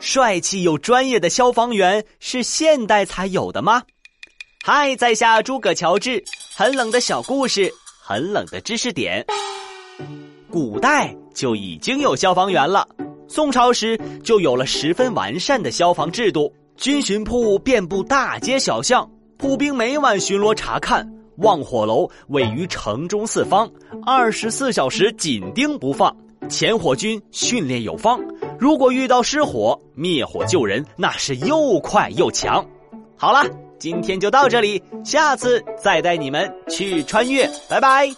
帅气又专业的消防员是现代才有的吗？嗨，在下诸葛乔治，很冷的小故事，很冷的知识点。古代就已经有消防员了，宋朝时就有了十分完善的消防制度，军巡铺遍布大街小巷，步兵每晚巡逻查看，望火楼位于城中四方，二十四小时紧盯不放，前火军训练有方，如果遇到失火，灭火救人那是又快又强。好了，今天就到这里，下次再带你们去穿越，拜拜。